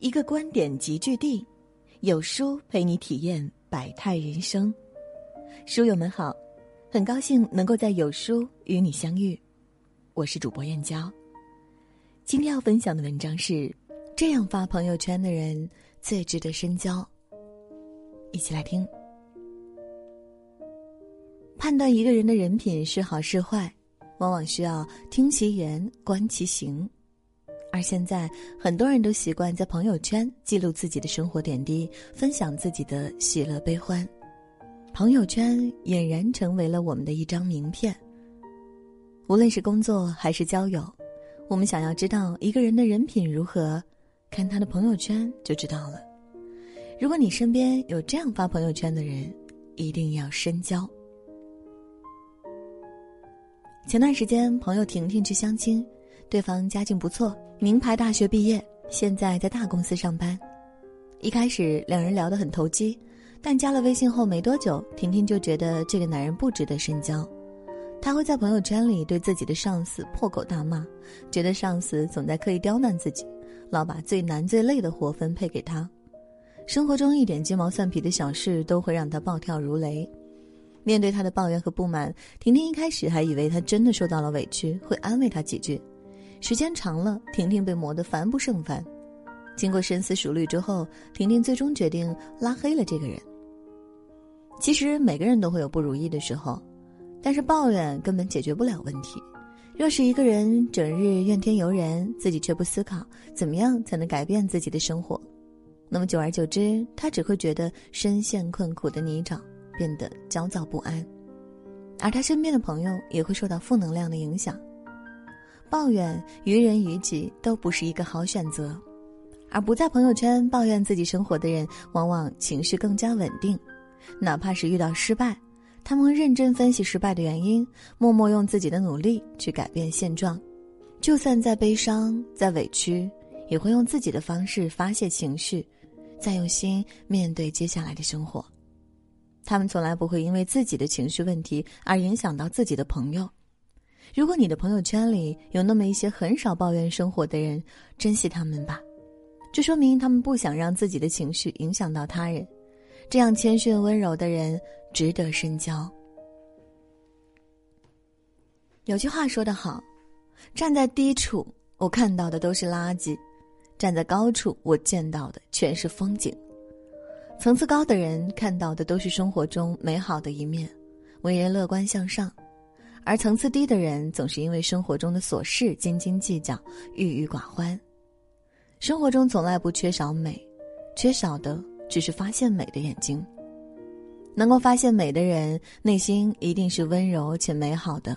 一个观点集聚地，有书陪你体验百态人生。书友们好，很高兴能够在有书与你相遇，我是主播燕娇。今天要分享的文章是：这样发朋友圈的人最值得深交。一起来听。判断一个人的人品是好是坏，往往需要听其言，观其行。而现在，很多人都习惯在朋友圈记录自己的生活点滴，分享自己的喜乐悲欢。朋友圈俨然成为了我们的一张名片。无论是工作还是交友，我们想要知道一个人的人品如何，看他的朋友圈就知道了。如果你身边有这样发朋友圈的人，一定要深交。前段时间，朋友婷婷去相亲。对方家境不错，名牌大学毕业，现在在大公司上班。一开始两人聊得很投机，但加了微信后没多久，婷婷就觉得这个男人不值得深交。他会在朋友圈里对自己的上司破口大骂，觉得上司总在刻意刁难自己，老把最难最累的活分配给他。生活中一点鸡毛蒜皮的小事都会让他暴跳如雷。面对他的抱怨和不满，婷婷一开始还以为他真的受到了委屈，会安慰他几句。时间长了，婷婷被磨得烦不胜烦。经过深思熟虑之后，婷婷最终决定拉黑了这个人。其实每个人都会有不如意的时候，但是抱怨根本解决不了问题。若是一个人整日怨天尤人，自己却不思考怎么样才能改变自己的生活，那么久而久之，他只会觉得深陷困苦的泥沼，变得焦躁不安，而他身边的朋友也会受到负能量的影响。抱怨于人于己都不是一个好选择，而不在朋友圈抱怨自己生活的人，往往情绪更加稳定。哪怕是遇到失败，他们会认真分析失败的原因，默默用自己的努力去改变现状。就算再悲伤、再委屈，也会用自己的方式发泄情绪，再用心面对接下来的生活。他们从来不会因为自己的情绪问题而影响到自己的朋友。如果你的朋友圈里有那么一些很少抱怨生活的人，珍惜他们吧，这说明他们不想让自己的情绪影响到他人。这样谦逊温柔的人值得深交。有句话说得好：“站在低处，我看到的都是垃圾；站在高处，我见到的全是风景。”层次高的人看到的都是生活中美好的一面，为人乐观向上。而层次低的人总是因为生活中的琐事斤斤计较、郁郁寡欢。生活中从来不缺少美，缺少的只是发现美的眼睛。能够发现美的人，内心一定是温柔且美好的。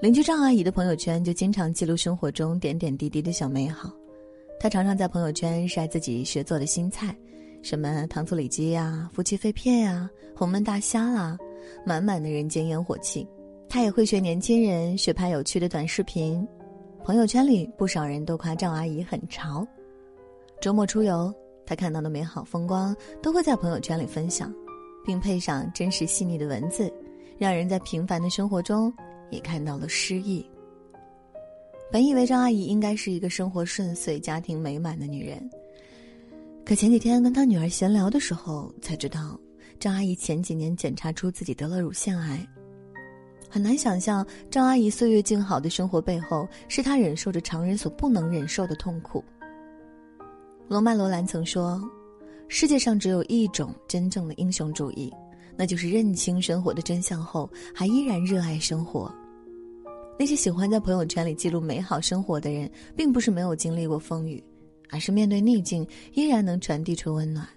邻居张阿姨的朋友圈就经常记录生活中点点滴滴的小美好。她常常在朋友圈晒自己学做的新菜，什么糖醋里脊呀、夫妻肺片呀、红焖大虾啦，满满的人间烟火气。他也会学年轻人学拍有趣的短视频，朋友圈里不少人都夸赵阿姨很潮。周末出游，他看到的美好风光都会在朋友圈里分享，并配上真实细腻的文字，让人在平凡的生活中也看到了诗意。本以为张阿姨应该是一个生活顺遂、家庭美满的女人，可前几天跟她女儿闲聊的时候才知道，张阿姨前几年检查出自己得了乳腺癌。很难想象张阿姨岁月静好的生活背后，是她忍受着常人所不能忍受的痛苦。罗曼·罗兰曾说：“世界上只有一种真正的英雄主义，那就是认清生活的真相后，还依然热爱生活。”那些喜欢在朋友圈里记录美好生活的人，并不是没有经历过风雨，而是面对逆境依然能传递出温暖。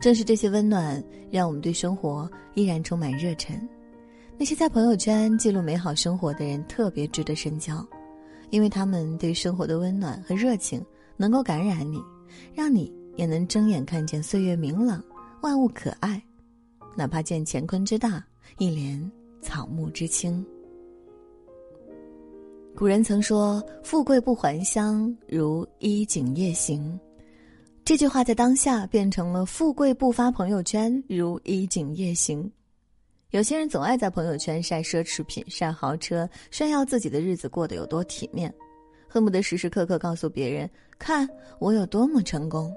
正是这些温暖，让我们对生活依然充满热忱。那些在朋友圈记录美好生活的人特别值得深交，因为他们对生活的温暖和热情能够感染你，让你也能睁眼看见岁月明朗，万物可爱，哪怕见乾坤之大，一帘草木之青。古人曾说：“富贵不还乡，如衣锦夜行。”这句话在当下变成了“富贵不发朋友圈，如衣锦夜行。”有些人总爱在朋友圈晒奢侈品、晒豪车，炫耀自己的日子过得有多体面，恨不得时时刻刻告诉别人：“看我有多么成功。”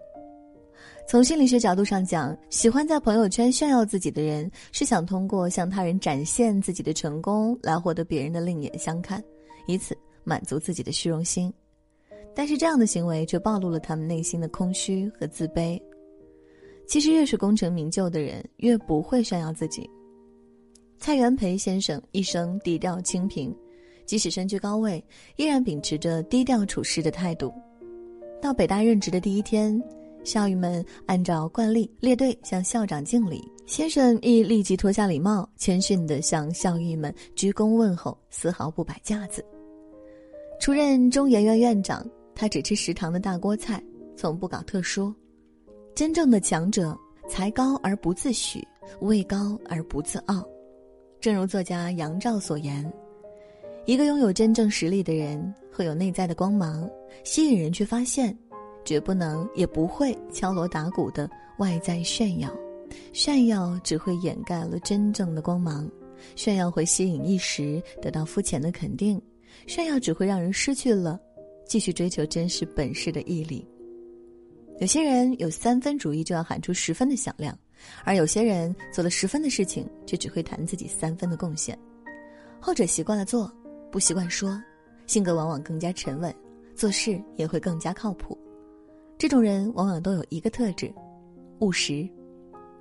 从心理学角度上讲，喜欢在朋友圈炫耀自己的人，是想通过向他人展现自己的成功，来获得别人的另眼相看，以此满足自己的虚荣心。但是这样的行为却暴露了他们内心的空虚和自卑。其实，越是功成名就的人，越不会炫耀自己。蔡元培先生一生低调清贫，即使身居高位，依然秉持着低调处事的态度。到北大任职的第一天。校友们按照惯例列队向校长敬礼，先生亦立即脱下礼帽，谦逊地向校友们鞠躬问候，丝毫不摆架子。出任中研院院长，他只吃食堂的大锅菜，从不搞特殊。真正的强者，才高而不自诩，位高而不自傲。正如作家杨照所言：“一个拥有真正实力的人，会有内在的光芒，吸引人去发现。”绝不能也不会敲锣打鼓的外在炫耀，炫耀只会掩盖了真正的光芒，炫耀会吸引一时得到肤浅的肯定，炫耀只会让人失去了继续追求真实本事的毅力。有些人有三分主义就要喊出十分的响亮，而有些人做了十分的事情却只会谈自己三分的贡献，后者习惯了做，不习惯说，性格往往更加沉稳，做事也会更加靠谱。这种人往往都有一个特质，务实。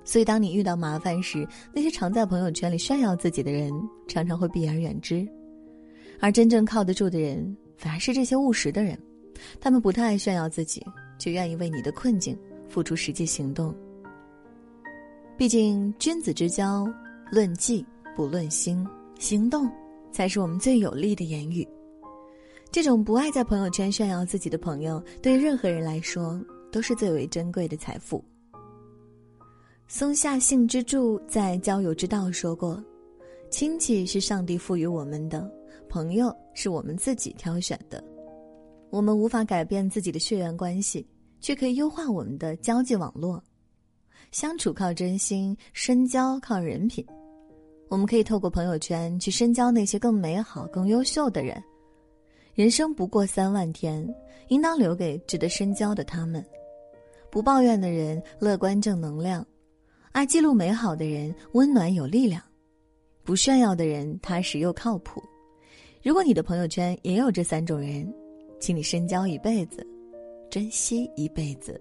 所以，当你遇到麻烦时，那些常在朋友圈里炫耀自己的人，常常会避而远之。而真正靠得住的人，反而是这些务实的人。他们不太爱炫耀自己，却愿意为你的困境付出实际行动。毕竟，君子之交，论迹不论心，行动才是我们最有力的言语。这种不爱在朋友圈炫耀自己的朋友，对任何人来说都是最为珍贵的财富。松下幸之助在《交友之道》说过：“亲戚是上帝赋予我们的，朋友是我们自己挑选的。我们无法改变自己的血缘关系，却可以优化我们的交际网络。相处靠真心，深交靠人品。我们可以透过朋友圈去深交那些更美好、更优秀的人。”人生不过三万天，应当留给值得深交的他们。不抱怨的人乐观正能量，爱记录美好的人温暖有力量，不炫耀的人踏实又靠谱。如果你的朋友圈也有这三种人，请你深交一辈子，珍惜一辈子。